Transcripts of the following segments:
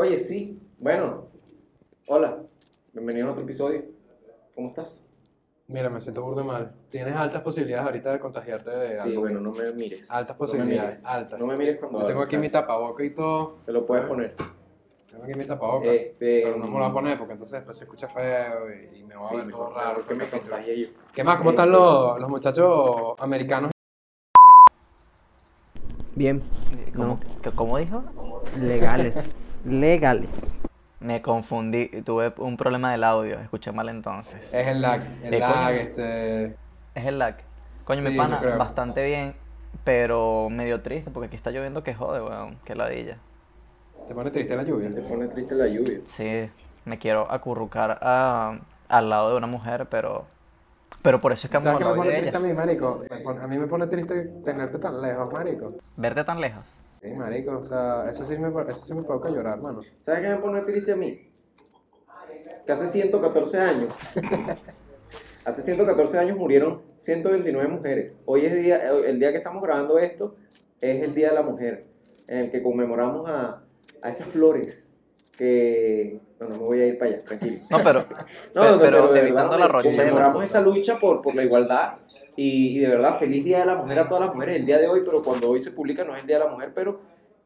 Oye, sí. Bueno, hola. Bienvenidos a otro episodio. ¿Cómo estás? Mira, me siento burdo mal. Tienes altas posibilidades ahorita de contagiarte de Sí, algo. bueno, no me mires. Altas No posibilidades, mires. altas. No me mires cuando Yo tengo aquí mi gracias. tapaboca y todo. Te lo puedes Ah. poner. Tengo aquí mi tapaboca. Este, Pero no me lo voy a poner porque entonces después se escucha feo y, y me voy a sí, ver todo raro. que me yo. ¿Qué más? ¿Cómo están los, los muchachos americanos? Bien, ¿Cómo, ¿Qué- cómo dijo? legales. legales. Me confundí, tuve un problema del audio, escuché mal entonces. Es el lag. El Eh, lag, coño. este. Es el lag. Coño, Sí, mi yo pana, bastante bien, pero medio triste porque aquí está lloviendo que jode, weón, que ladilla. Te pone triste la lluvia. Te pone triste la lluvia. Sí, me quiero acurrucar a- al lado de una mujer, pero pero por eso es que ¿Sabes me pone de triste a ella. mí, marico? Me pone- a mí me pone triste tenerte tan lejos, marico. Verte tan lejos. Sí, marico. O sea, eso sí me, eso sí me provoca llorar, mano. ¿Sabes qué me pone triste a mí? Que hace 114 años. hace 114 años murieron 129 mujeres. Hoy es día, el día que estamos grabando esto es el Día de la Mujer, en el que conmemoramos a, a esas flores que... No, no me voy a ir para allá, tranquilo. No, pero No, Pe- de- pero de evitando verdad, la de- rochela. Conmemoramos esa lucha por, por la igualdad y, y de verdad, feliz Día de la Mujer a todas las mujeres el día de hoy, pero cuando hoy se publica no es el Día de la Mujer, pero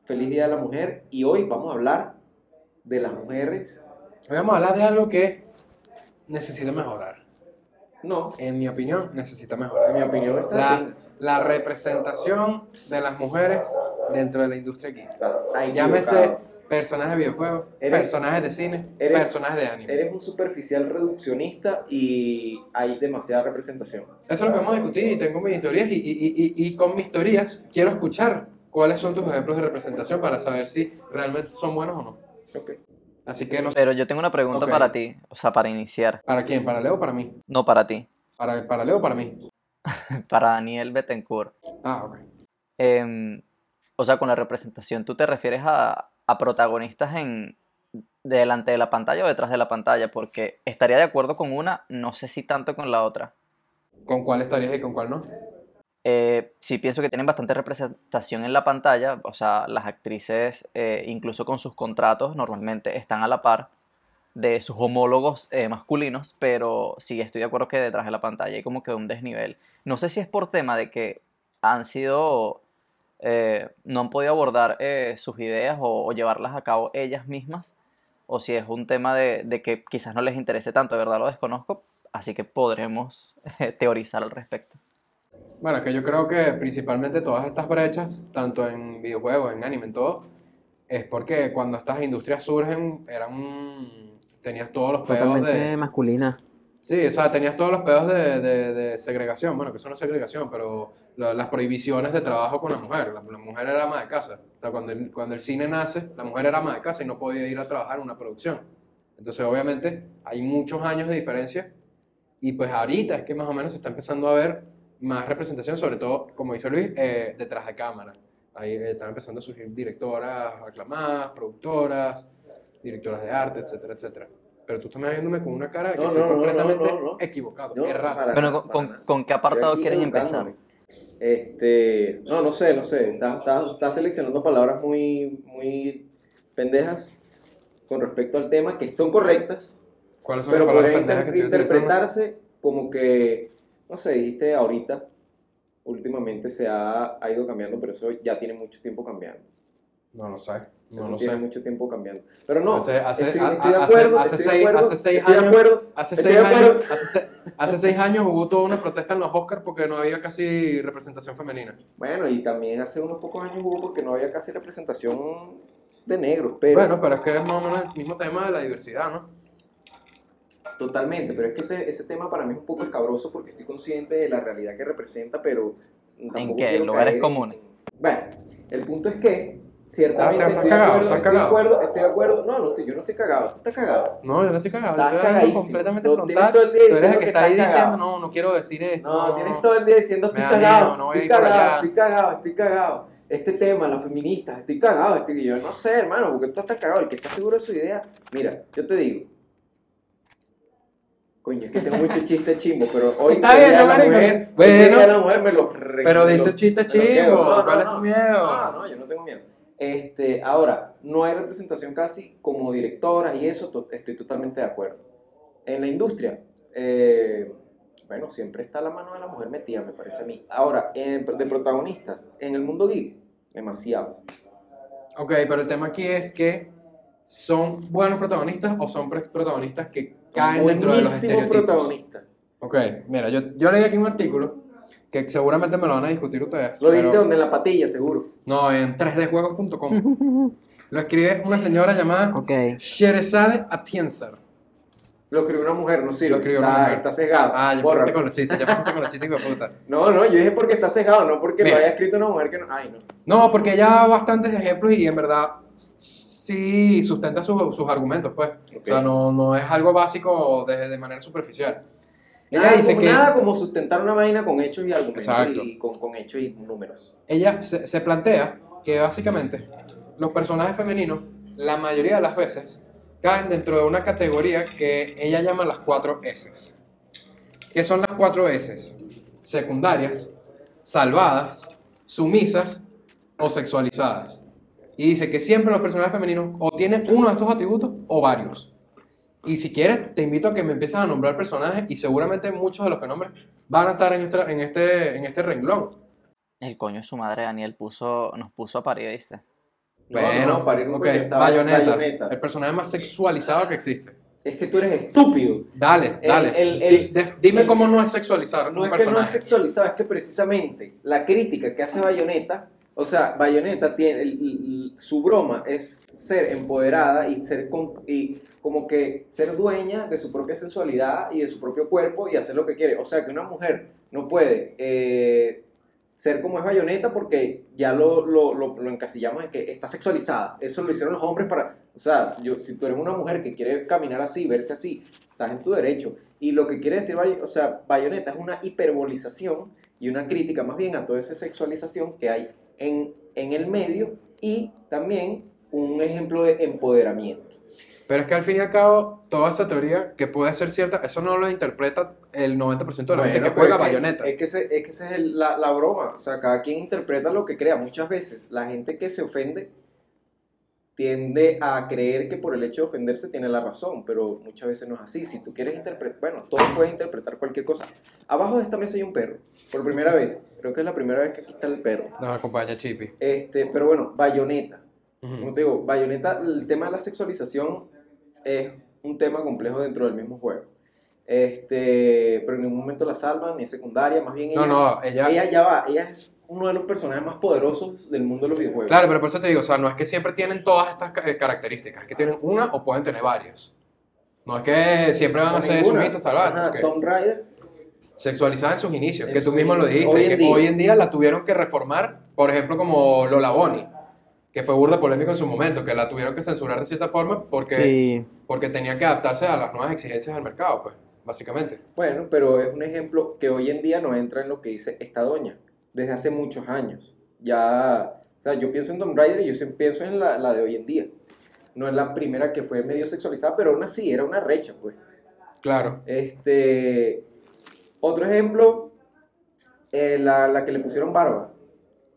feliz Día de la Mujer y hoy vamos a hablar de las mujeres. Hoy vamos a hablar de algo que necesita mejorar. No, En mi opinión, necesita en mejorar. mi opinión está La, bien. la representación de las mujeres dentro de la industria ahí Llámese equivocado. Personajes de videojuegos, Eres- personajes de cine, Eres- personajes de anime. Eres un superficial reduccionista y hay demasiada representación. Eso es lo que vamos a discutir y tengo mis teorías y, y- y- y- con mis teorías quiero escuchar cuáles son tus ejemplos de representación para saber si realmente son buenos o no. Así que no pero yo tengo una pregunta para ti, o sea, para iniciar, ¿para quién? ¿Para Leo o para mí? no para ti, ¿Para, para Leo o para mí? para Daniel Betancourt. Ah, ok. Em, o sea, con la representación, ¿tú te refieres a, a protagonistas en delante de la pantalla o detrás de la pantalla? Porque estaría de acuerdo con una, no sé si tanto con la otra. ¿Con cuál estarías y con cuál no? Eh, sí pienso que tienen bastante representación en la pantalla, o sea, las actrices, eh, incluso con sus contratos, normalmente están a la par de sus homólogos eh, masculinos, pero sí estoy de acuerdo que detrás de la pantalla hay como que un desnivel. No sé si es por tema de que han sido, eh, no han podido abordar eh, sus ideas o, o llevarlas a cabo ellas mismas, o si es un tema de, de que quizás no les interese tanto, de verdad lo desconozco, así que podremos eh, teorizar al respecto. Bueno, es que yo creo que principalmente todas estas brechas, tanto en videojuegos, en anime, en todo, es porque cuando estas industrias surgen, eran. tenías todos los pedos Totalmente de. masculina. Sí, o sea, tenías todos los pedos de, de- de segregación. Bueno, que eso no es segregación, pero la- las prohibiciones de trabajo con la mujer. La, la mujer era ama de casa. O sea, cuando el, cuando el cine nace, la mujer era ama de casa y no podía ir a trabajar en una producción. Entonces, obviamente, hay muchos años de diferencia. Y pues ahorita es que más o menos se está empezando a ver más representación, sobre todo, como dice Luis, eh, detrás de cámara. Ahí eh, están empezando a surgir directoras aclamadas, productoras, directoras de arte, etcétera, etcétera. Pero tú estás viéndome con una cara de que No, estoy no, completamente no, no, no. equivocado, No, errado. para Bueno, ¿con, para con- qué apartado Estoy quieren empezar? Este, no, no sé, no sé. Estás está, está seleccionando palabras muy, muy pendejas con respecto al tema, que son correctas, ¿Cuáles son pero las palabras pendejas que inter- estoy utilizando? interpretarse como que, no sé, dijiste ahorita, últimamente se ha, ha ido cambiando, pero eso ya tiene mucho tiempo cambiando. No lo sé, no eso lo tiene sé. mucho tiempo cambiando. Pero no, Hace- hace- estoy, a- estoy de a- acuerdo, hace- hace estoy de seis- acuerdo, hace seis estoy de años- acuerdo. Hace Estoy seis, de hace, se- hace seis años hubo toda una protesta en los Oscars porque no había casi representación femenina. Bueno, y también hace unos pocos años hubo porque no había casi representación de negros, pero Bueno, pero es que es más o menos el mismo tema de la diversidad, ¿no? totalmente, pero es que ese, ese tema para mí es un poco escabroso porque estoy consciente de la realidad que representa, pero tampoco qué? quiero ¿Lugares caer en- comunes? Bueno, el punto es que ciertamente Ah, estás estoy, cagado, de acuerdo, estoy de cagado. acuerdo, estoy de acuerdo, no, no estoy, yo no estoy cagado, tú estás cagado. No, yo no estoy cagado, Estás yo estoy cagadísimo. completamente tienes frontal. todo el día Tú eres el diciendo que está ahí estás diciendo, cagado. no, no quiero decir esto. No, tienes todo el día diciendo estoy cagado, miedo, no estoy cagado, estoy cagado, estoy cagado. este tema, las feministas, estoy cagado, estoy, yo no sé, hermano, porque tú estás cagado, el que está seguro de su idea, mira, yo te digo, coño, es que tengo mucho chiste chimbo, pero hoy Está bien, de la marico. mujer, Bueno. de la mujer me Pero me diste lo- chiste me lo quedo. chivo, No, no, ¿cuál es no. tu miedo? No, no, yo no tengo miedo. Este, ahora, no hay representación casi como directoras y eso to- estoy totalmente de acuerdo. En la industria, eh, bueno, siempre está la mano de la mujer metida, me parece a mí. Ahora, en- de protagonistas, en el mundo geek, demasiados. Ok, pero el tema aquí es que son buenos protagonistas o son protagonistas que caen dentro de los estereotipos. protagonistas. Ok, mira, yo, yo leí aquí un artículo que seguramente me lo van a discutir ustedes. Lo pero- viste donde en la patilla, seguro. No, en 3djuegos.com. Lo escribe una señora llamada ok. Sherezade Atienza. Lo escribió una mujer, no sirve. Lo escribió una está, mujer. Está cegado. Ah, ya empezaste con los chistes, ya empezaste con los chistes, hijo de puta. No, no, yo dije porque está cegado, no porque Mira. lo haya escrito una mujer que no. Ay, no. No, porque ella da bastantes ejemplos y en verdad sí sustenta sus, sus argumentos, pues. O sea, no, no es algo básico de, de manera superficial. Ella Nada, dice como, que nada como sustentar una vaina con hechos y argumentos Exacto. y con, con hechos y números. ella se, se plantea que básicamente los personajes femeninos, la mayoría de las veces, caen dentro de una categoría que ella llama las cuatro S. ¿Qué son las cuatro S? Secundarias, salvadas, sumisas o sexualizadas. Y dice que siempre los personajes femeninos o tienen uno de estos atributos o varios. Y si quieres, te invito a que me empieces a nombrar personajes y seguramente muchos de los que nombres van a estar en este, en este, en este renglón. El coño de su madre Daniel puso, nos puso a parir, ¿viste? No, Bueno, no, para ir un ok, coño estaba Bayonetta, Bayonetta. el personaje más sexualizado que existe. Es que tú eres estúpido. Dale, dale. el- el- dime el- cómo no es sexualizar No un es que no es personaje. sexualizado, es que precisamente la crítica que hace Bayonetta, o sea, Bayonetta tiene el- el- su broma es ser empoderada y ser con- y como que ser dueña de su propia sensualidad y de su propio cuerpo y hacer lo que quiere. O sea, que una mujer no puede eh, ser como es Bayonetta porque ya lo, lo, lo- lo encasillamos en que está sexualizada. Eso lo hicieron los hombres para, o sea, yo, si tú eres una mujer que quiere caminar así, verse así, estás en tu derecho. Y lo que quiere decir, o sea, Bayonetta es una hiperbolización y una crítica más bien a toda esa sexualización que hay en, en el medio y también un ejemplo de empoderamiento. Pero es que al fin y al cabo, toda esa teoría que puede ser cierta, eso no lo interpreta el 90% de la gente que Bueno, juega pero es Bayonetta. Es que, ese- es que esa es el- la, la broma. O sea, cada quien interpreta lo que crea. Muchas veces la gente que se ofende tiende a creer que por el hecho de ofenderse tiene la razón, pero muchas veces no es así. Si tú quieres interpretar, bueno, todos pueden interpretar cualquier cosa. Abajo de esta mesa hay un perro, por primera vez. Creo que es la primera vez que aquí está el perro. Nos acompaña Chippy. Este, pero bueno, Bayonetta. Ujú. Como te digo, Bayonetta, el tema de la sexualización es un tema complejo dentro del mismo juego. Este, pero en ningún momento la salvan, ni es secundaria, más bien ella, No, no, ella... ella ya va, ella es uno de los personajes más poderosos del mundo de los videojuegos. Claro, pero por eso te digo, o sea, no es que siempre tienen todas estas eh, características, es que tienen una o pueden tener varias. No es que siempre van No a ser ninguna. sumisas, salvadas, Ajá, no sexualizada en sus inicios, En que tú su- mismo lo dijiste, hoy que día. hoy en día la tuvieron que reformar, por ejemplo, como Lola Bonnie, que fue burda polémico en su momento, que la tuvieron que censurar de cierta forma porque, Sí. porque tenía que adaptarse a las nuevas exigencias del mercado, pues, básicamente. bueno, pero es un ejemplo que hoy en día no entra en lo que dice esta doña, desde hace muchos años. Ya, o sea, yo pienso en Tomb Raider y yo pienso en la, la de hoy en día. No es la primera que fue medio sexualizada, pero aún así era una recha, pues. Claro. Este, otro ejemplo, eh, la, la que le pusieron barba,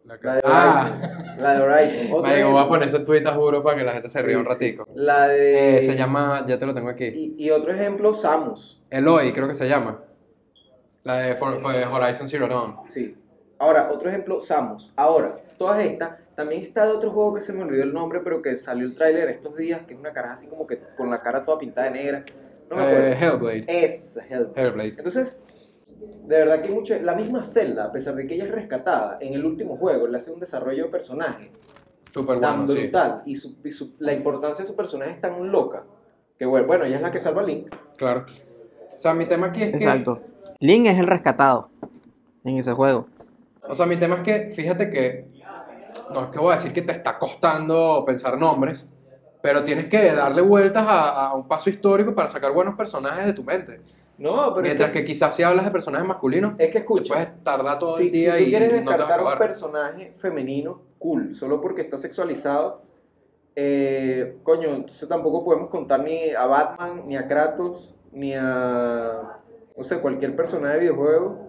La, la de ah, Horizon. La de Horizon. Otro Marico, voy a poner ese tweet, juro, para que la gente se ría Sí, un sí. ratico. La de... Eh, se llama, ya te lo tengo aquí, Y, y otro ejemplo, Samus. Eloy, creo que se llama. La de For- For- Horizon Zero Dawn. Sí. Ahora, otro ejemplo, Samus. Ahora, todas estas, también está de otro juego que se me olvidó el nombre, pero que salió el tráiler estos días, que es una cara así como que con la cara toda pintada de negra. No me acuerdo. Eh, Hellblade. Es Hell. Hellblade. Entonces, de verdad que mucho, la misma Zelda, a pesar de que ella es rescatada, en el último juego le hace un desarrollo de personaje Súper tan bueno, sí. brutal y, su- y su- la importancia de su personaje es tan loca que bueno, bueno, ella es la que salva a Link. Claro. O sea, mi tema aquí es que... Exacto. Link es el rescatado en ese juego. O sea, mi tema es que, fíjate que, no es que voy a decir que te está costando pensar nombres, pero tienes que darle vueltas a, a un paso histórico para sacar buenos personajes de tu mente. No, pero Mientras es que que, quizás si hablas de personajes masculinos, es que te escucha, puedes tardar todo si, el día si tú y quieres no te descartar un personaje femenino, cool, solo porque está sexualizado. eh, coño, entonces tampoco podemos contar ni a Batman, ni a Kratos, ni a, no sé, cualquier personaje de videojuego.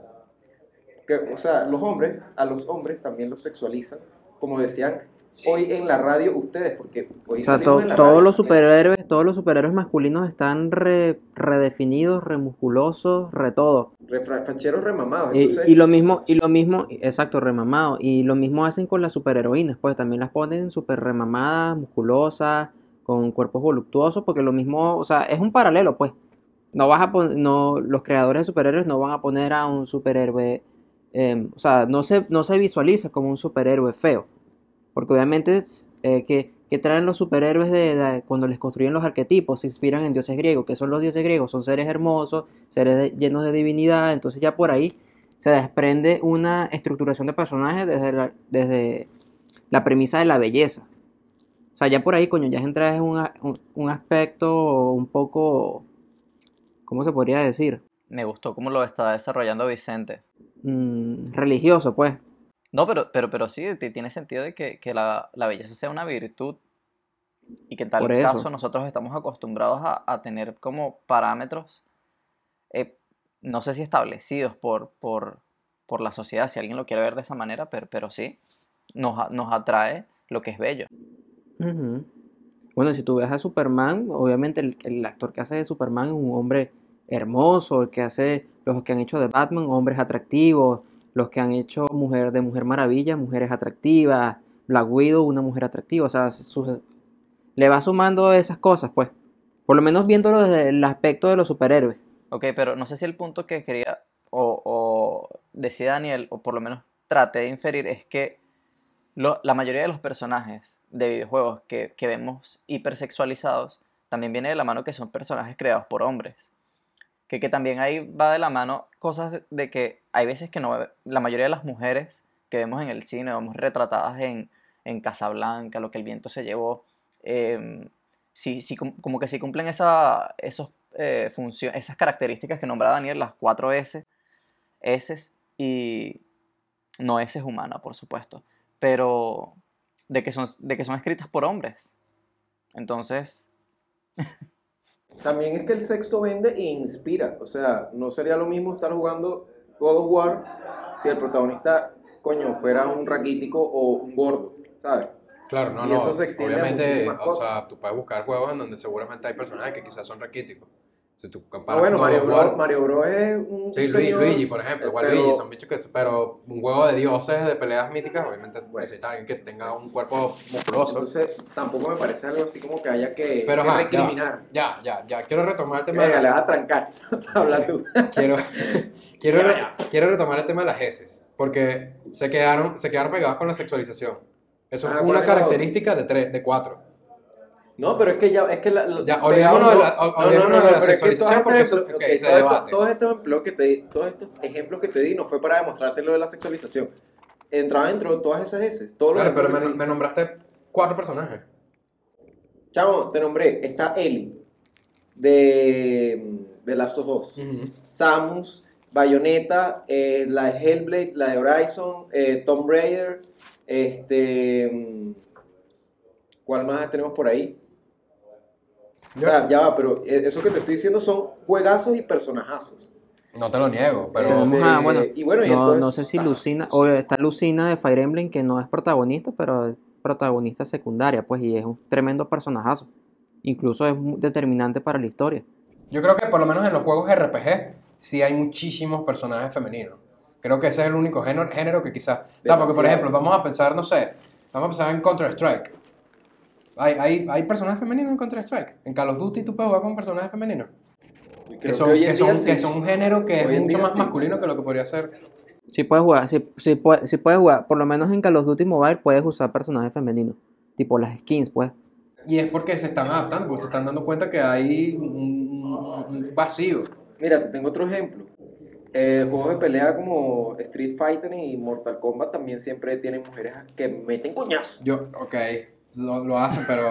Que, o sea, los hombres, a los hombres también los sexualizan, como decían hoy en la radio ustedes, porque hoy O sea, salimos to- en la todos radio, los superhéroes, todos los superhéroes masculinos están re- redefinidos, remusculosos, re todo. remamados, Y, entonces... y lo mismo, y lo mismo, exacto, remamado. Y lo mismo hacen con las superheroínas, pues también las ponen super remamadas, musculosas, con cuerpos voluptuosos, porque lo mismo, o sea, es un paralelo, pues. No vas a pon- no, los creadores de superhéroes no van a poner a un superhéroe, eh, o sea, no se, no se visualiza como un superhéroe feo. Porque obviamente es, eh, que, que traen los superhéroes de, de- cuando les construyen los arquetipos, se inspiran en dioses griegos. que son los dioses griegos? Son seres hermosos, seres de- llenos de divinidad. Entonces ya por ahí se desprende una estructuración de personajes desde la, desde la premisa de la belleza. O sea, ya por ahí, coño, ya entra un, a- un, un aspecto un poco, ¿cómo se podría decir? Me gustó cómo lo está desarrollando Vicente. Mm, religioso, pues. No, pero, pero, pero sí, ti- tiene sentido de que, que la, la belleza sea una virtud y que en tal caso nosotros estamos acostumbrados a, a tener como parámetros, eh, no sé si establecidos por, por, por la sociedad, si alguien lo quiere ver de esa manera, pero, pero sí, nos, nos atrae lo que es bello. Ujú. Bueno, si tú ves a Superman, obviamente el, el actor que hace de Superman es un hombre hermoso, el que hace, los que han hecho de Batman, hombres atractivos, los que han hecho mujer de Mujer Maravilla, mujeres atractivas, Black Widow, una mujer atractiva, o sea, le va sumando esas cosas, pues. Por lo menos viéndolo desde el aspecto de los superhéroes. Ok, pero no sé si el punto que quería, o, o decía Daniel, o por lo menos traté de inferir, es que la mayoría de los personajes de videojuegos que vemos hipersexualizados también viene de la mano que son personajes creados por hombres. Que, que también ahí va de la mano cosas de, que hay veces que no, la mayoría de las mujeres que vemos en el cine, vemos retratadas en, en Casablanca, lo que el viento se llevó, em, sí, sí, com- como que sí cumplen esa, esos, eh, esas características que nombra Daniel, las cuatro S, S y no S es humana, por supuesto, pero de que son, de que son escritas por hombres. Entonces, También es que el sexto vende e inspira. O sea, no sería lo mismo estar jugando God of War si el protagonista, coño, fuera un raquítico o un gordo, ¿sabes? Claro, no, Y no. eso se extiende a Obviamente, o cosas. sea, tú puedes buscar juegos en donde seguramente hay personajes que quizás son raquíticos. Si tú Ah, bueno, Mario Bros, Mario Bros es un Sí, Luigi, señor- Luigi, por ejemplo, igual pero- Luigi, son bichos que... Pero un juego de dioses de peleas míticas, obviamente Bueno, necesita alguien que tenga un cuerpo musculoso. Entonces, tampoco me parece algo así como que haya que, Pero que ajá, recriminar. Ya, ya, ya. Quiero retomar el tema de Venga, le la- vas a trancar. Habla tú. quiero, quiero, Ya, re- ya. quiero retomar el tema de las heces, porque se quedaron, se quedaron pegados con la sexualización. Eso Ah, es ¿cuál una característica de tres, de cuatro. No, pero es que ya, es que la, Ya, olvidémonos de no- no, no, de la es que sexualización todos porque eso- ejemplos- se debate. Que te di, todos estos ejemplos que te di no fue para demostrarte lo de la sexualización. Entraba dentro de todas esas heces. Todos los Claro, pero me, que nombraste cuatro personajes. Chamo, te nombré. Está Ellie, de, de Last of Us. Samus, Bayonetta, eh, la de Hellblade, la de Horizon, eh, Tomb Raider, este... mm, ¿Cuál más tenemos por ahí? Sea, ya va, pero eh, eso que te estoy diciendo son juegazos y personajazos. no te lo niego, pero... Tenemos a- bueno, y bueno, y no, entonces- no sé si ah, Lucina, o está Lucina de Fire Emblem, que no es protagonista, pero es protagonista secundaria, pues, y es un tremendo personajazo. Incluso es determinante para la historia. Yo creo que por lo menos en los juegos RPG sí hay muchísimos personajes femeninos. Creo que ese es el único género, género que quizás... O sea, porque por ejemplo, vamos a pensar, no sé, vamos a pensar en Counter-Strike. Hay, hay, hay personajes femeninos en Counter-Strike. En Call of Duty tú puedes jugar con personajes femeninos. creo Que son, en que, son, día que sí. son un género que Hoy es mucho más sí. masculino que lo que podría ser. Si puedes jugar, si, si, puede- si puedes jugar, por lo menos en Call of Duty Mobile puedes usar personajes femeninos, tipo las skins, pues. Y es porque se están adaptando, porque se están dando cuenta que hay un, vacío. Mira, te tengo otro ejemplo. Eh, juegos de pelea como Street Fighter y Mortal Kombat también siempre tienen mujeres que meten coñazos. Yo, ok, lo, lo hacen, pero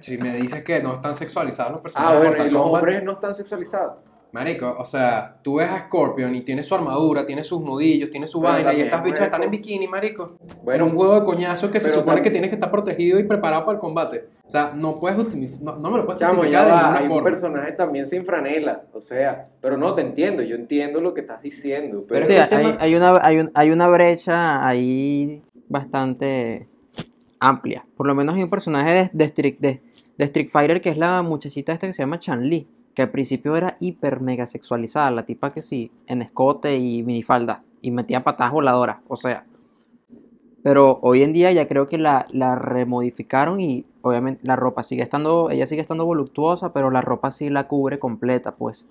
si me dices que no están sexualizados los Ah, personajes de bueno, y Mortal los Kombat, hombres no están sexualizados. Marico, o sea, tú ves a Scorpion y tiene su armadura, tiene sus nudillos, tiene su Pero vaina y también, estas bichas están en bikini, marico. Bueno, en un juego de coñazo que se supone tam- que tienes que estar protegido y preparado para el combate. O sea, no puedes justificar, no, no me lo puedes Chamo, justificar ya de va, ninguna hay un forma. personaje también sin franela, o sea, pero no, te entiendo, yo entiendo lo que estás diciendo, pero, Pero Sí, es que hay, tema- hay una, hay, un- hay una brecha ahí bastante amplia. Por lo menos hay un personaje de, de Street, de, de Street Fighter que es la muchachita esta que se llama Chan-Li, que al principio era hiper mega sexualizada, la tipa que sí, en escote y minifalda, y metía patadas voladoras, o sea. Pero hoy en día ya creo que la, la remodificaron y obviamente la ropa sigue estando, ella sigue estando voluptuosa, pero la ropa sí la cubre completa, pues.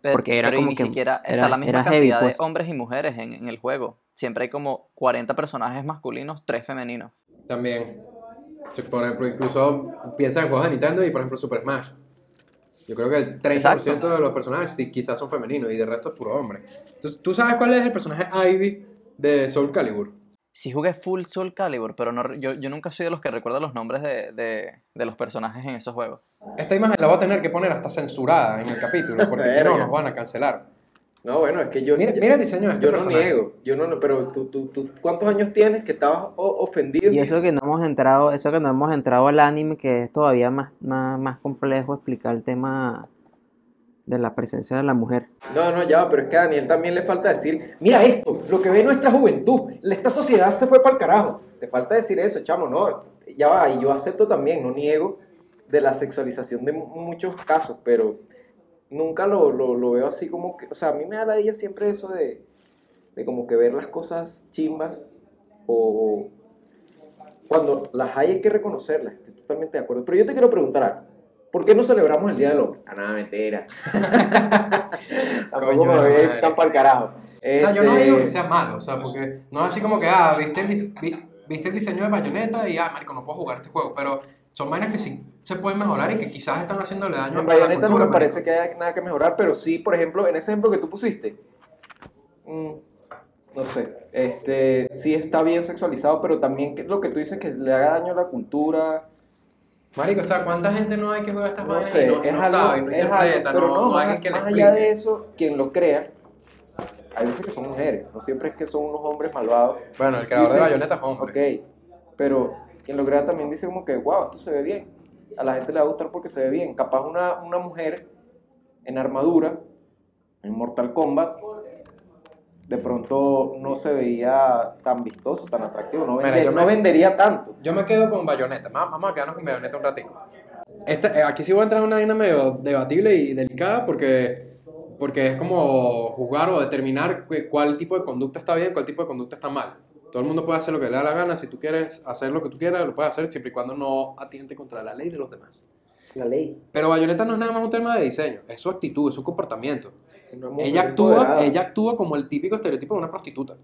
Pero, Porque era pero y como ni que siquiera está era- la misma heavy, cantidad pues. de hombres y mujeres en, en el juego. Siempre hay como 40 personajes masculinos, 3 femeninos. También. Por ejemplo, incluso piensa en juegos de Nintendo y por ejemplo Super Smash. Yo creo que el 30% Exacto. de los personajes sí, quizás son femeninos y de resto es puro hombre. ¿tú sabes cuál es el personaje Ivy de Soul Calibur? Sí jugué full Soul Calibur, pero no, yo, yo nunca soy de los que recuerda los nombres de, de, de los personajes en esos juegos. Esta imagen la voy a tener que poner hasta censurada en el capítulo, porque si no nos van a cancelar. No, bueno, es que yo, Mira, yo- mira el diseño de este yo no personaje. niego, yo no, pero tú, tú, tú, ¿cuántos años tienes que estabas ofendido? Y eso que no hemos entrado, eso que no hemos entrado al anime, que es todavía más, más, más complejo explicar el tema de la presencia de la mujer. No, no, ya, va, pero es que a Daniel también le falta decir, mira esto, lo que ve nuestra juventud, esta sociedad se fue para el carajo. Te falta decir eso, chamo, no, ya va, y yo acepto también, no niego de la sexualización de mu- muchos casos, pero nunca lo, lo, lo veo así como que, o sea, a mí me da la idea siempre eso de, de como que ver las cosas chimbas o cuando las hay hay que reconocerlas, estoy totalmente de acuerdo. Pero yo te quiero preguntar algo. ¿Por qué no celebramos el Día del Hombre? Ah, nada, mentira. Tampoco Coño me voy a ir tan para el carajo. O sea, yo no Este, digo que sea malo, o sea, porque no es así como que, ah, viste el, viste el diseño de Bayonetta y, ah, marico, no puedo jugar este juego, pero son vainas que sí se pueden mejorar y que quizás están haciéndole daño En a la Bayonetta no cultura. me parece que haya nada que mejorar, pero sí, por ejemplo, en ese ejemplo que tú pusiste, mm, no sé, este, sí está bien sexualizado, pero también lo que tú dices que le haga daño a la cultura, Marico, o sea, ¿cuánta gente no hay que juega esas no sé, y no, es no algo, sabe, no es interpreta, algo, pero no, no, más, alguien que le más allá de eso, quien lo crea, hay veces que son mujeres, no siempre es que son unos hombres malvados, Bueno, el creador Dice- de Bayonetta es hombre. Ok, pero quien lo crea también dice como que, wow, esto se ve bien. A la gente le va a gustar porque se ve bien. Capaz una, una mujer en armadura, en Mortal Kombat, de pronto no se veía tan vistoso, tan atractivo, no, Mira, me- vendería tanto. Yo me quedo con Bayonetta. Va- Vamos a quedarnos con Bayonetta un ratito. Esta- eh, aquí sí voy a entrar en una vaina medio debatible y delicada porque, porque es como juzgar o determinar cu- cuál tipo de conducta está bien, cuál tipo de conducta está mal. Todo el mundo puede hacer lo que le da la gana. Si tú quieres hacer lo que tú quieras, lo puedes hacer siempre y cuando no atiente contra la ley de los demás. La ley. Pero Bayonetta no es nada más un tema de diseño, es su actitud, es su comportamiento. Ella actúa, empoderada. ella actúa como el típico estereotipo de una prostituta.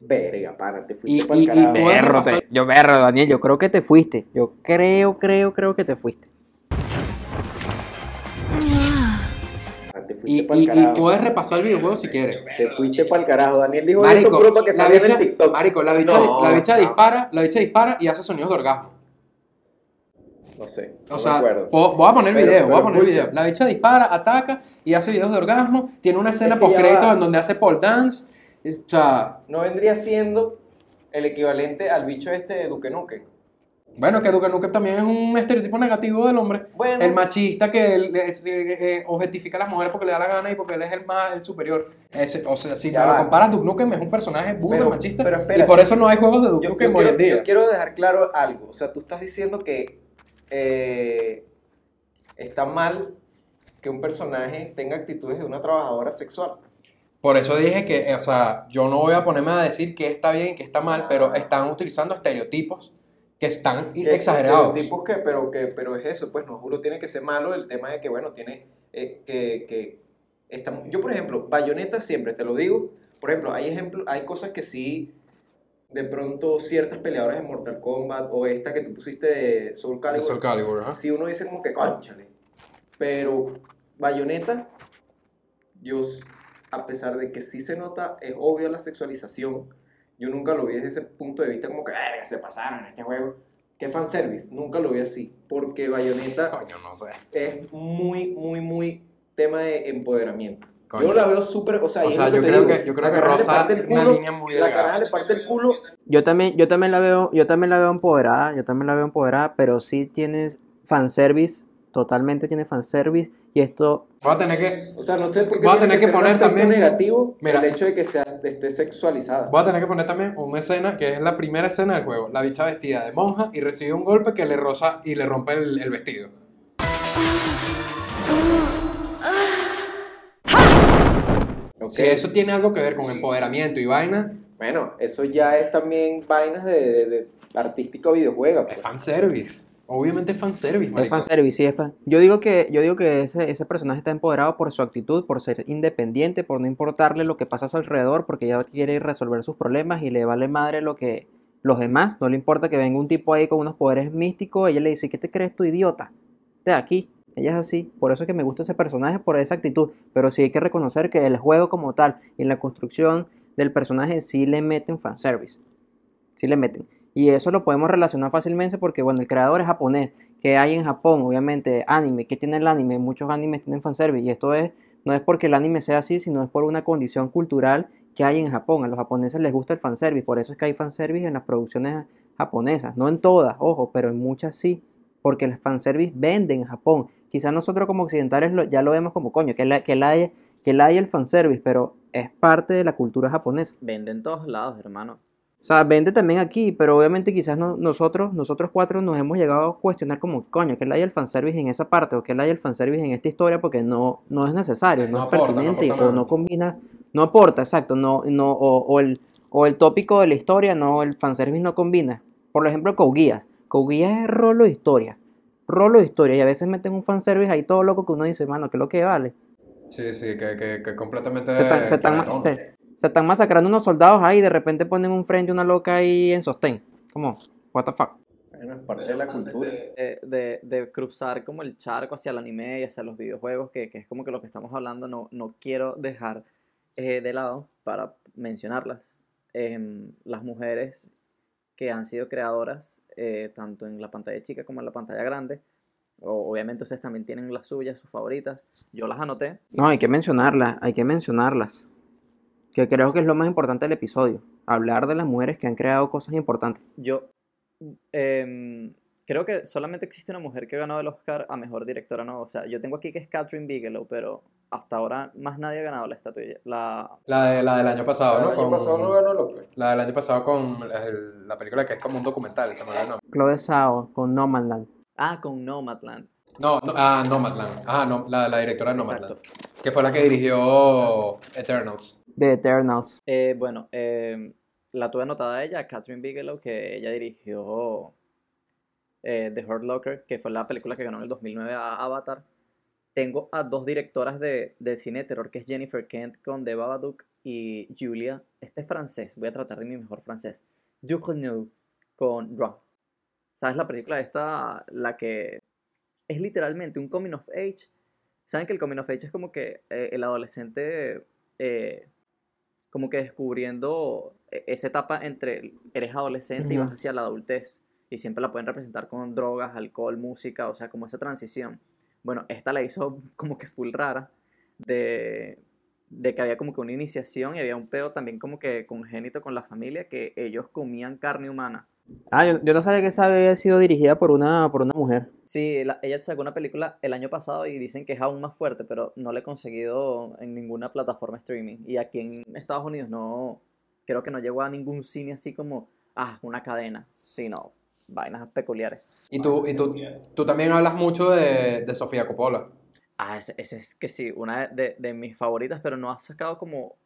Verga, pana, te Y- fuiste y- y Berro, repasar- te- yo berro, Daniel, yo creo que te fuiste. Yo creo, creo, creo que te fuiste. Te fuiste Y, puedes repasar el videojuego si quieres. Te fuiste para el carajo. Daniel dijo Marico, esto puro para que la saliera en bicha, TikTok. marico, la bicha, No, la bicha no. dispara, la bicha dispara y hace sonidos de orgasmo. No sé, O no sea, voy a poner Pero- video, voy a poner video. La bicha dispara, ataca y hace videos de orgasmo. Tiene una escena post crédito en donde hace pole dance. O sea, no vendría siendo el equivalente al bicho este de Duque Nuque. Bueno, que Duke Nukem también es un estereotipo negativo del hombre. Bueno, El machista que él, es- eh, eh, objetifica a las mujeres porque le da la gana y porque él es el más el superior. Ese- o sea, si me lo comparas, Duke Nukem es un personaje burda Pero- machista pero y por eso no hay juegos de Duke Nukem hoy en día. yo quiero dejar claro algo. O sea, tú estás diciendo que eh, está mal que un personaje tenga actitudes de una trabajadora sexual. Por eso dije que, o sea, yo no voy a ponerme a decir que está bien, que está mal, pero están utilizando estereotipos que están exagerados. Tipos que, pero, que, pero es eso, pues no juro, tiene que ser malo el tema de que, bueno, tiene eh, que, que está- yo, por ejemplo, Bayonetta siempre, te lo digo, por ejemplo, hay ejemplos, hay cosas que sí, de pronto ciertas peleadoras de Mortal Kombat o esta que tú pusiste de Soul De Calibur, Soul Calibur, ajá. si uno dice como que conchale. Pero Bayonetta, yo, a pesar de que sí se nota, es obvio la sexualización, yo nunca lo vi desde ese punto de vista como que "Verga, se pasaron en este juego. ¿Qué fanservice? Nunca lo vi así. Porque Bayonetta Coño, no sé. es muy, muy, muy tema de empoderamiento. Coño. Yo la veo súper, o sea, O sea, yo creo digo, que- yo creo la que caraja le roza parte el una culo, línea muy La caraja le parte el culo Yo también, yo también la veo, yo también la veo empoderada, yo también la veo empoderada, pero sí tiene fanservice, totalmente tiene fanservice, y esto, Voy a tener que, O sea, no sé por qué Voy a tener que poner también- negativo Mira. el hecho de que sea, esté sexualizada. voy a tener que poner también una escena que es la primera escena del juego. La bicha vestida de monja y recibe un golpe que le roza y le rompe el, el vestido. Ok. Si eso tiene algo que ver con empoderamiento y vaina, Bueno, eso ya es también vainas de, de, de artístico videojuego. es pues. fanservice. Obviamente es fanservice, es fanservice, sí, es fan. Yo digo que, yo digo que ese, ese personaje está empoderado por su actitud, por ser independiente, por no importarle lo que pasa a su alrededor, porque ella quiere resolver sus problemas y le vale madre lo que los demás, no le importa que venga un tipo ahí con unos poderes místicos, ella le dice, ¿qué te crees tú, idiota? De aquí. Ella es así, por eso es que me gusta ese personaje, por esa actitud, pero sí hay que reconocer que el juego como tal y la construcción del personaje sí le meten fanservice, sí le meten. Y eso lo podemos relacionar fácilmente porque, bueno, el creador es japonés, que hay en Japón, obviamente, anime, que tiene el anime? Muchos animes tienen fanservice, y esto es, no es porque el anime sea así, sino es por una condición cultural que hay en Japón. A los japoneses les gusta el fanservice, por eso es que hay fanservice en las producciones japonesas, no en todas, ojo, pero en muchas sí, porque el fanservice vende en Japón. Quizás nosotros como occidentales lo- ya lo vemos como coño, que la, que la haya, que la haya el fanservice, pero es parte de la cultura japonesa. Vende en todos lados, hermano. O sea, vende también aquí, pero obviamente quizás no- nosotros, nosotros cuatro nos hemos llegado a cuestionar como, coño, que le haya el fanservice en esa parte o que le haya el fanservice en esta historia porque no, no es necesario, no, No es aporta, no pertinente aporta o nada. no combina, no aporta, exacto, no, no, o, o el, o el tópico de la historia, no, el fanservice no combina. Por ejemplo, Code Geass es rolo de historia, rolo de historia y a veces meten un fanservice ahí todo loco que uno dice, mano, ¿qué es lo que vale? Sí, sí, que, que, que completamente. Se están, se- se están masacrando unos soldados ahí y de repente ponen un frente una loca ahí en sostén. Como, what the fuck. Bueno, es parte de la cultura. Eh, de, de cruzar como el charco hacia el anime y hacia los videojuegos, que, que es como que lo que estamos hablando, no, no quiero dejar eh, de lado para mencionarlas. Em, las mujeres que han sido creadoras, eh, tanto en la pantalla chica como en la pantalla grande, o- obviamente ustedes también tienen las suyas, sus favoritas, yo las anoté, No, hay que mencionarlas, hay que mencionarlas. Que creo que es lo más importante del episodio. Hablar de las mujeres que han creado cosas importantes. Yo em, creo que solamente existe una mujer que ha ganado el Oscar a mejor directora, ¿no? O sea, yo tengo aquí que es Catherine Bigelow, pero hasta ahora más nadie ha ganado la estatuilla. La, La, de, la del año pasado, el ¿no? año Con- pasado no ganó el Oscar. La del año pasado con el- la película que es como un documental, se me olvidó el nombre. Chloe Zhao con Nomadland. ah, con Nomadland. No, no, ah, Nomadland. Ah, no, la, la directora de Nomadland. Exacto. Que fue la que dirigió Eternals. De Eternals. Eh, bueno, em, la tuve anotada ella, Catherine Bigelow, que ella dirigió eh, The Hurt Locker, que fue la película que ganó en el 2009 a Avatar. Tengo a dos directoras de, de cine de terror, que es Jennifer Kent con The Babadook y Julia, este es francés, voy a tratar de mi mejor francés, Ducreneux con Raw. ¿Sabes la película esta, la que es literalmente un coming of age? ¿Saben que el coming of age es como que eh, el adolescente... como que descubriendo e- esa etapa entre eres adolescente y vas hacia la adultez. Y siempre la pueden representar con drogas, alcohol, música, o sea, como esa transición. Bueno, esta la hizo como que full rara, de, de que había como que una iniciación y había un pedo también como que congénito con la familia, que ellos comían carne humana. Ah, yo, yo no sabía que esa había sido dirigida por una, por una mujer. Sí, la- ella sacó una película el año pasado y dicen que es aún más fuerte, pero no la he conseguido en ninguna plataforma streaming. Y aquí en Estados Unidos no, creo que no llegó a ningún cine así como, ah, una cadena, sino vainas peculiares. Y tú, y tú, tú también hablas mucho de, de Sofía Coppola. Ah, ese, ese es que sí, una de, de mis favoritas, pero no ha sacado como...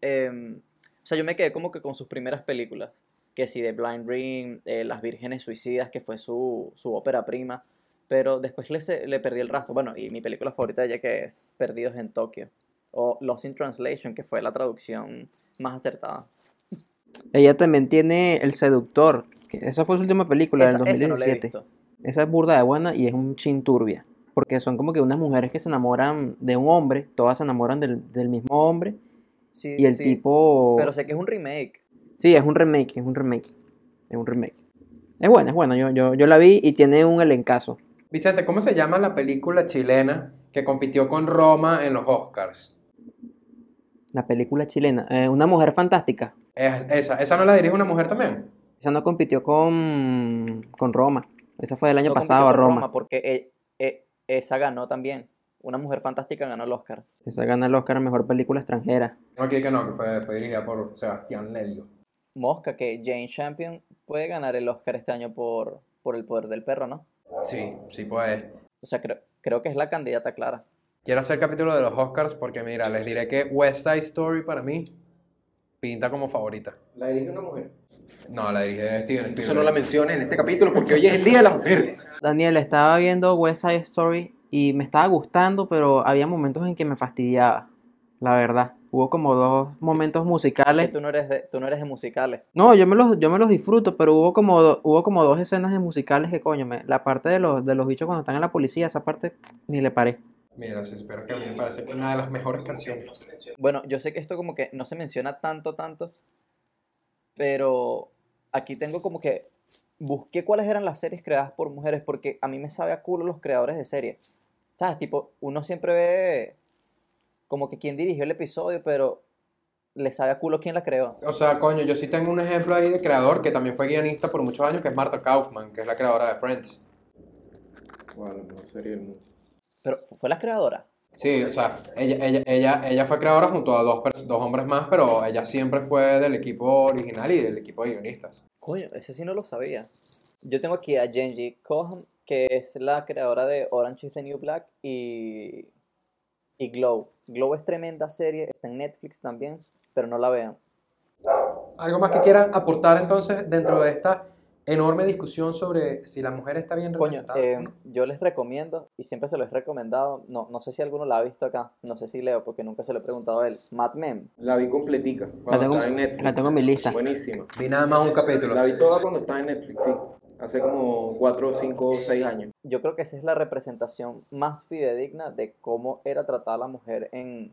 em, o sea, yo me quedé como que con sus primeras películas, que sí, de Blind Ring, eh, Las Vírgenes Suicidas, que fue su, su ópera prima, pero después le, le perdí el rastro. Bueno, y mi película favorita ella que es Perdidos en Tokio, o Lost in Translation, que fue la traducción más acertada. Ella también tiene El Seductor. esa fue su última película Esa, del esa no la he 2017. visto. Esa es burda de buena y es un chin turbia. Porque son como que unas mujeres que se enamoran de un hombre, todas se enamoran del, del mismo hombre. Sí, Y el sí, tipo. Pero sé que es un remake. Sí, es un remake, es un remake. Es un remake. Es buena, es buena. Yo, yo, yo la vi y tiene un elencazo. Vicente, ¿cómo se llama la película chilena que compitió con Roma en los Oscars. La película chilena. Eh, una mujer fantástica. Es- esa, ¿Esa no la dirige una mujer también? Esa no compitió con, con Roma. Esa fue del año No pasado compitió a con Roma. porque e- e- esa ganó también. Una mujer fantástica ganó el Oscar. Esa gana el Oscar a Mejor Película Extranjera. No, aquí que no, que fue, fue dirigida por Sebastián Lelio. Mosca, que Jane Champion puede ganar el Oscar este año por, por El Poder del Perro, ¿no? Sí, sí pues. O sea, creo, creo que es la candidata clara. Quiero hacer capítulo de los Oscars porque mira, les diré que West Side Story para mí pinta como favorita. La dirige una mujer. No, la dirige Steven Spielberg. Entonces no la menciones en este capítulo porque hoy es el Día de la Mujer. Daniel, estaba viendo West Side Story y me estaba gustando, pero había momentos en que me fastidiaba. La verdad. Hubo como dos momentos Que musicales. tú no eres de, tú no eres de musicales. No, yo me los, yo me los disfruto, pero hubo como, do- hubo como dos escenas de musicales que coño, me- la parte de los, de los bichos cuando están en la policía, esa parte ni le paré. Mira, sí, espero que a mí me parece una de las mejores canciones. Bueno, yo sé que esto como que no se menciona tanto, tanto, pero aquí tengo como que busqué cuáles eran las series creadas por mujeres porque a mí me sabe a culo los creadores de series. ¿Sabes? Tipo, uno siempre ve como que quién dirigió el episodio, pero le sabe a culo quién la creó. O sea, coño, yo sí tengo un ejemplo ahí de creador que también fue guionista por muchos años, que es Marta Kaufman, que es la creadora de Friends. Bueno, no sería el mundo. Pero fu- fue la creadora. Sí, o sea, ella, ella, ella, ella fue creadora junto a dos, pers- dos hombres más, pero ella siempre fue del equipo original y del equipo de guionistas. Coño, ese sí no lo sabía. Yo tengo aquí a Genji Cohen, que es la creadora de Orange is the New Black y, y Glow. Glow es tremenda serie, está en Netflix también, pero no la vean. ¿Algo más que quieran aportar entonces dentro de esta enorme discusión sobre si la mujer está bien Coño, representada? eh, no? yo les recomiendo, y siempre se los he recomendado, no, no sé si alguno la ha visto acá, no sé si Leo, porque nunca se lo he preguntado a él. Mad Men. La vi completica cuando La tengo, estaba en Netflix. la tengo en mi lista. Buenísima. Vi nada más un capítulo. La vi toda cuando estaba en Netflix, sí. Hace como 4, 5, 6 años. Yo creo que esa es la representación más fidedigna de cómo era tratada la mujer en,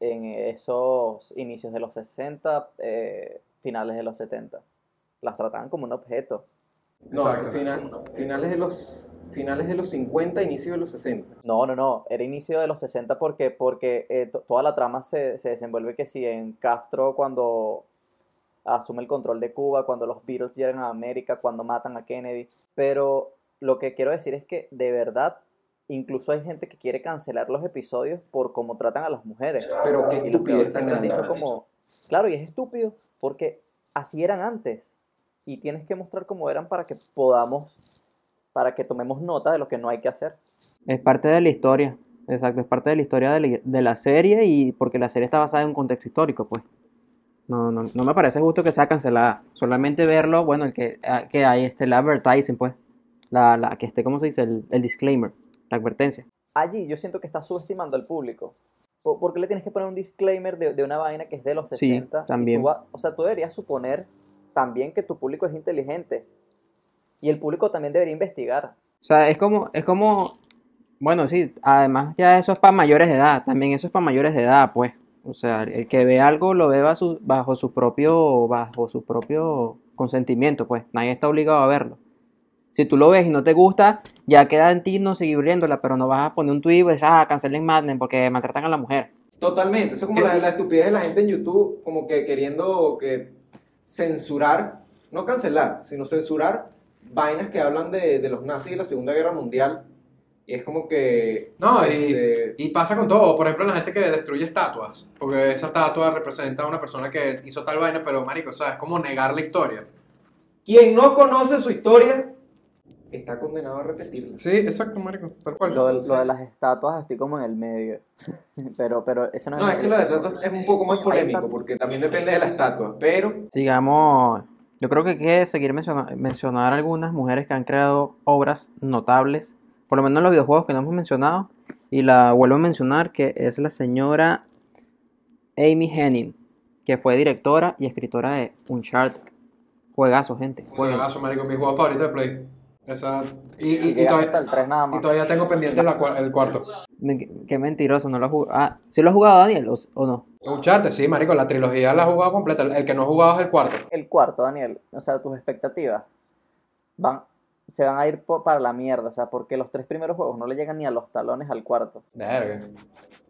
en esos inicios de los 60, eh, finales de los 70. Las trataban como un objeto. No, final- finales, de los, finales de los 50, inicios de los 60. No, no, no, era inicio de los 60 porque, porque eh, to- toda la trama se, se desenvuelve que si en Castro cuando asume el control de Cuba, cuando los Beatles llegan a América, cuando matan a Kennedy. Pero lo que quiero decir es que de verdad, incluso hay gente que quiere cancelar los episodios por cómo tratan a las mujeres. Pero qué estupidez han dicho como, claro, y es estúpido porque así eran antes. Y tienes que mostrar cómo eran para que podamos, para que tomemos nota de lo que no hay que hacer. Es parte de la historia, exacto, es parte de la historia de la, de la serie y porque la serie está basada en un contexto histórico, pues. No, no, no me parece justo que sea cancelada. Solamente verlo, bueno, el que, ah, que hay este, el advertising, pues. La, la, que esté, ¿cómo se dice? El, el disclaimer, la advertencia. allí yo siento que estás subestimando al público. Po- ¿Por qué le tienes que poner un disclaimer de, de una vaina que es de los Sí, 60? Y tú también. va- o sea, tú deberías suponer también que tu público es inteligente. Y el público también debería investigar. O sea, es como, es como, bueno, sí, además ya eso es para mayores de edad, también eso es para mayores de edad, pues. O sea, el que ve algo lo ve bajo su, bajo su propio, bajo su propio consentimiento, pues. Nadie está obligado a verlo. Si tú lo ves y no te gusta, ya queda en ti no seguir viéndola, pero no vas a poner un tweet y decir, ah, cancelen Mad Men porque maltratan a la mujer. Totalmente. Eso es como la, la estupidez de la gente en YouTube, como que queriendo que censurar, no cancelar, sino censurar vainas que hablan de, de los nazis y la Segunda Guerra Mundial. Y es como que... No, y, este, y pasa con todo. Por ejemplo, la gente que destruye estatuas. Porque esa estatua representa a una persona que hizo tal vaina, pero marico, o sea, es como negar la historia. Quien no conoce su historia está condenado a repetirla. Sí, exacto, marico, tal cual. Lo de, lo de las estatuas estoy como en el medio. pero, pero eso no es No, es que lo de estatuas es un poco más polémico, porque también depende de la estatua, pero Sigamos, yo creo que hay que seguir menciona- mencionar algunas mujeres que han creado obras notables, por lo menos en los videojuegos que no hemos mencionado, y la vuelvo a mencionar, que es la señora Amy Henning, que fue directora y escritora de Uncharted. Juegazo, gente. Juegazo. juegazo, marico, mi juego favorito de Play. Esa, y, y- y todavía, el 3 nada y más. todavía tengo pendiente la el cuarto. Qué mentiroso, no lo ha jugado. Ah, ¿sí lo ha jugado Daniel o, o no? Uncharted, sí, marico, la trilogía la he jugado completa. El que no he jugado es el cuarto. El cuarto, Daniel, o sea, tus expectativas van, se van a ir para la mierda, o sea, porque los tres primeros juegos no le llegan ni a los talones al cuarto. Verga.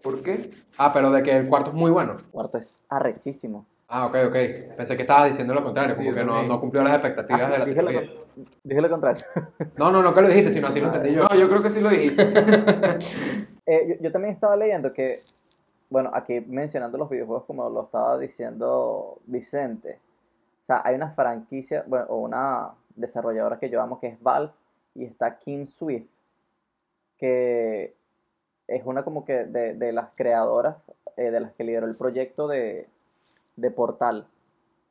¿Por qué? Ah, pero de que el cuarto es muy bueno. El cuarto es arrechísimo. Ah, ok, ok. Pensé que estabas diciendo lo contrario, Sí, como que no, no cumplió las expectativas de la dije, lo, dije lo contrario. No, no, no que lo dijiste, sino así lo entendí yo. No, yo creo que sí lo dijiste. Eh, yo, yo también estaba leyendo que, bueno, aquí mencionando los videojuegos como lo estaba diciendo Vicente, o sea, hay una franquicia, bueno, o una desarrolladora que yo amo que es Valve y está Kim Swift, que es una como que de, de las creadoras, eh, de las que lideró el proyecto de, de Portal.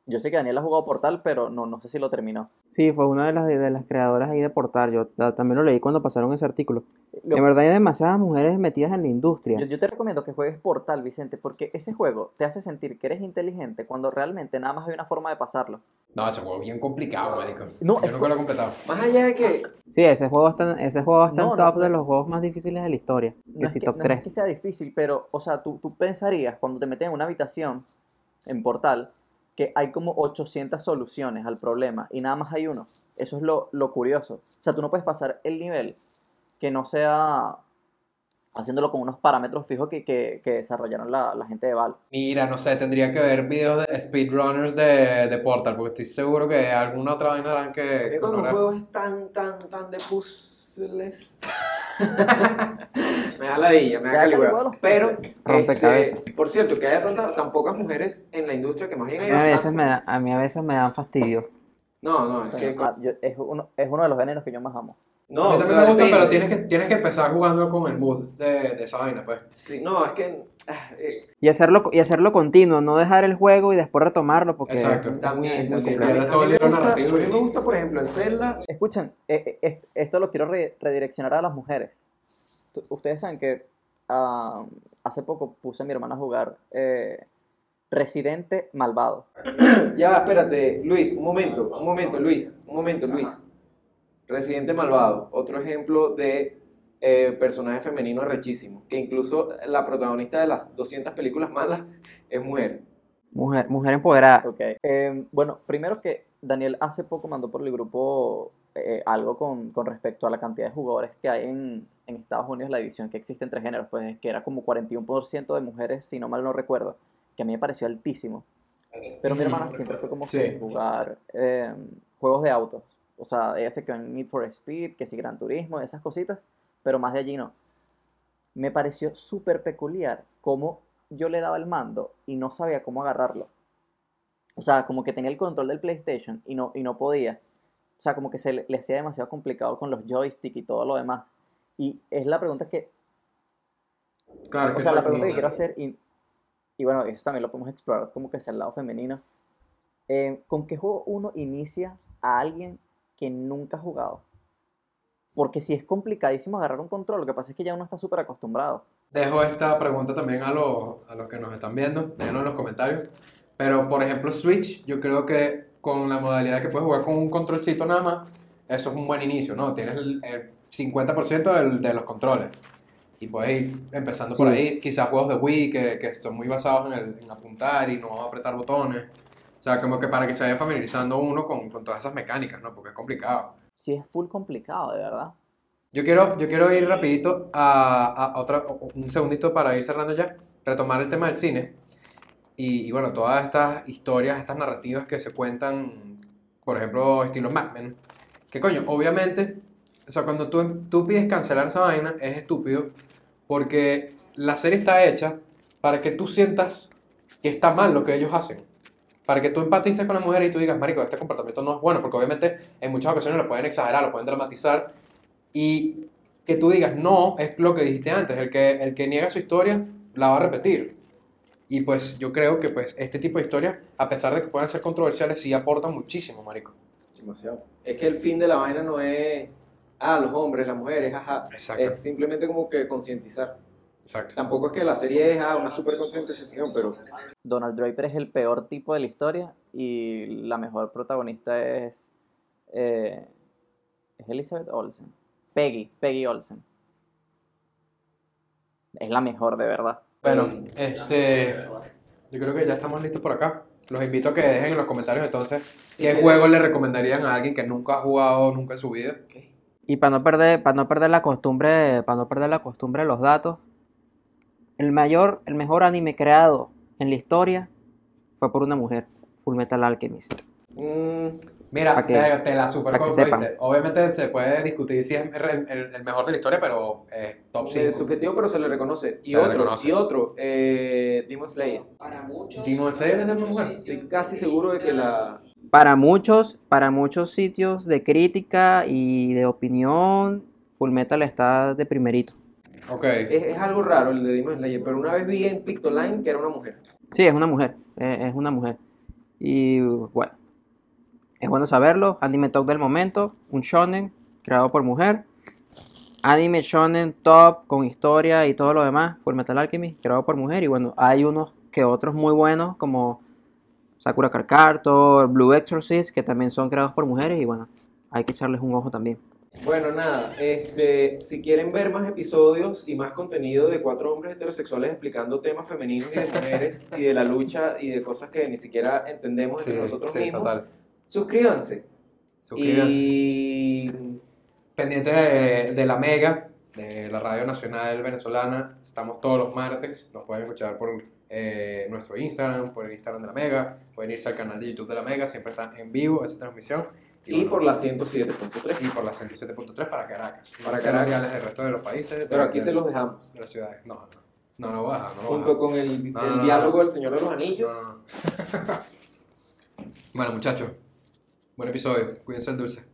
Yo sé que Daniel ha jugado Portal, pero no, no sé si lo terminó. Sí, fue una de las, de las creadoras ahí de Portal. Yo ta- también lo leí cuando pasaron ese artículo. Lo- En verdad hay demasiadas mujeres metidas en la industria. Yo, yo te recomiendo que juegues Portal, Vicente, porque ese juego te hace sentir que eres inteligente cuando realmente nada más hay una forma de pasarlo. No, ese juego es bien complicado, marico. No, yo es- nunca lo he completado. Más allá de que Sí, ese juego está, ese juego está No, en no, top de los juegos más difíciles de la historia. Que No es que, top no es 3. que sea difícil, pero, o sea, tú, tú pensarías cuando te metes en una habitación en Portal que hay como 800 soluciones al problema y nada más hay uno. Eso es lo, lo curioso. O sea, tú no puedes pasar el nivel que no sea haciéndolo con unos parámetros fijos que, que, que desarrollaron la, la gente de Valve. Mira, no sé, tendría que ver videos de speedrunners de, de Portal, porque estoy seguro que alguna otra vaina harán que, que que cuando un juego es tan, tan, tan de puzzles. me da ladilla, me da Ya, caligüe. caligüe los Pero, este, por cierto, que haya tanta- tan pocas mujeres en la industria que más bien A hay mí a veces me, da- a mí a veces me dan fastidio. No, no, es que. Ah, yo- es, uno, es uno de los venenos que yo más amo. No, a mí o también sea, me gusta, pero tienes que, tienes que empezar jugando con el mood de, de esa vaina, pues. Sí, no, es que. ah, eh, Y hacerlo, y hacerlo continuo, no dejar el juego y después retomarlo porque Exacto. es muy- también, muy también. sí, A a todo el me gusta- narrativo A mí y- me gusta, por ejemplo, en Zelda. Escuchen, eh, eh, est- esto lo quiero re- redireccionar a las mujeres. Ustedes saben que ah, hace poco puse a mi hermana a jugar eh, Residente Malvado. Ya, espérate, Luis, un momento, un momento, Luis, un momento, Luis. Residente Malvado, otro ejemplo de eh, personaje femenino rechísimo, que incluso la protagonista de las 200 películas malas es mujer. Mujer, mujer empoderada. Ok. Eh, bueno, primero que Daniel hace poco mandó por el grupo eh, algo con, con respecto a la cantidad de jugadores que hay en, en Estados Unidos, la división que existe entre géneros, pues que era como 41% de mujeres, si no mal no recuerdo, que a mí me pareció altísimo. Pero mi hermana siempre fue como que Sí. jugar eh, juegos de autos. O sea, ella se quedó en Need for Speed, que sí, Gran Turismo, esas cositas, pero más de allí no. Me pareció súper peculiar cómo yo le daba el mando y no sabía cómo agarrarlo. O sea, como que tenía el control del PlayStation y no, y no podía. O sea, como que se le, le hacía demasiado complicado con los joysticks y todo lo demás. Y es la pregunta que, Claro, o que sea, la pregunta que quiero hacer, y, y bueno, eso también lo podemos explorar como que hacia el lado femenino. Eh, ¿Con qué juego uno inicia a alguien que nunca ha jugado? Porque si es complicadísimo agarrar un control, lo que pasa es que ya uno está súper acostumbrado. Dejo esta pregunta también a los, a los que nos están viendo, déjenlo en los comentarios. Pero, por ejemplo, Switch, yo creo que con la modalidad que puedes jugar con un controlcito nada más, eso es un buen inicio, ¿no? Tienes el, el 50% del- de los controles. Y puedes ir empezando por ahí. Quizás juegos de Wii que, que son muy basados en, el- en apuntar y no apretar botones. O sea, como que para que se vaya familiarizando uno con, con todas esas mecánicas, ¿no? Porque es complicado. Sí, es full complicado, de verdad. Yo quiero, yo quiero ir rapidito a, a otra, un segundito para ir cerrando ya, retomar el tema del cine y, y bueno, todas estas historias, estas narrativas que se cuentan, por ejemplo, estilo Mad Men, que coño, obviamente, o sea, cuando tú, tú pides cancelar esa vaina es estúpido porque la serie está hecha para que tú sientas que está mal lo que ellos hacen. Para que tú empatices con la mujer y tú digas, marico, este comportamiento no es bueno, porque obviamente en muchas ocasiones lo pueden exagerar, lo pueden dramatizar, y que tú digas, no, es lo que dijiste antes, el que, el que niega su historia la va a repetir. Y pues yo creo que pues este tipo de historias, a pesar de que puedan ser controversiales, sí aportan muchísimo, marico. Demasiado. Es que el fin de la vaina no es. Ah, los hombres, las mujeres, ajá. Exacto. Es simplemente como que concientizar. Exacto. Tampoco es que la serie es ah, una super concientización, pero Donald Draper es el peor tipo de la historia y la mejor protagonista es, eh, es Elizabeth Olsen. Peggy, Peggy Olsen. Es la mejor, de verdad. Bueno, este, yo creo que ya estamos listos por acá. Los invito a que dejen en los comentarios entonces Sí, qué juego le recomendarían a alguien que nunca ha jugado nunca en su vida. Y para no perder, para no perder la costumbre, para no perder la costumbre de los datos, el mayor, el mejor anime creado en la historia fue por una mujer, Full Metal Alchemist. Mm, Mira, que- te la super. Obviamente se puede discutir si es el, el- el mejor de la historia, pero es top es 5. subjetivo, pero se le reconoce. Y Se otro, reconoce. y otro, eh, Demon Slayer. Para muchos. Demon Slayer es de una mujer. Estoy casi seguro de que la... Para muchos, para muchos sitios de crítica y de opinión, Full Metal está de primerito. Ok. Es, es algo raro el de Demon Slayer, pero una vez vi en Pictoline que era una mujer. Sí, es una mujer, eh, es una mujer. Y bueno, es bueno saberlo. Anime top del momento, un shonen creado por mujer. Anime shonen top con historia y todo lo demás, Full Metal Alchemy, creado por mujer. Y bueno, hay unos que otros muy buenos como Sakura Card Captor, Blue Exorcist, que también son creados por mujeres. Y bueno, hay que echarles un ojo también. Bueno, nada, este, si quieren ver más episodios y más contenido de cuatro hombres heterosexuales explicando temas femeninos y de mujeres y de la lucha y de cosas que ni siquiera entendemos entre Sí, nosotros sí, mismos, total. suscríbanse. Suscríbanse. Y Pendientes de, de la Mega, de la Radio Nacional Venezolana. Estamos todos los martes. Nos pueden escuchar por eh, nuestro Instagram, por el Instagram de la Mega. Pueden irse al canal de YouTube de la Mega. Siempre está en vivo esa transmisión. y bueno, por la 107.3. y por la 107.3 para Caracas. Para Caracas. del resto de los países. de- Pero aquí de- se los dejamos. de las ciudades. No, no, no, no lo voy a dejar, no Junto dejar. con el, No, el no, no, diálogo no. del Señor de los Anillos. No, no, no. bueno, muchachos, buen episodio. Cuídense el dulce.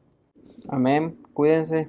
Amén, cuídense.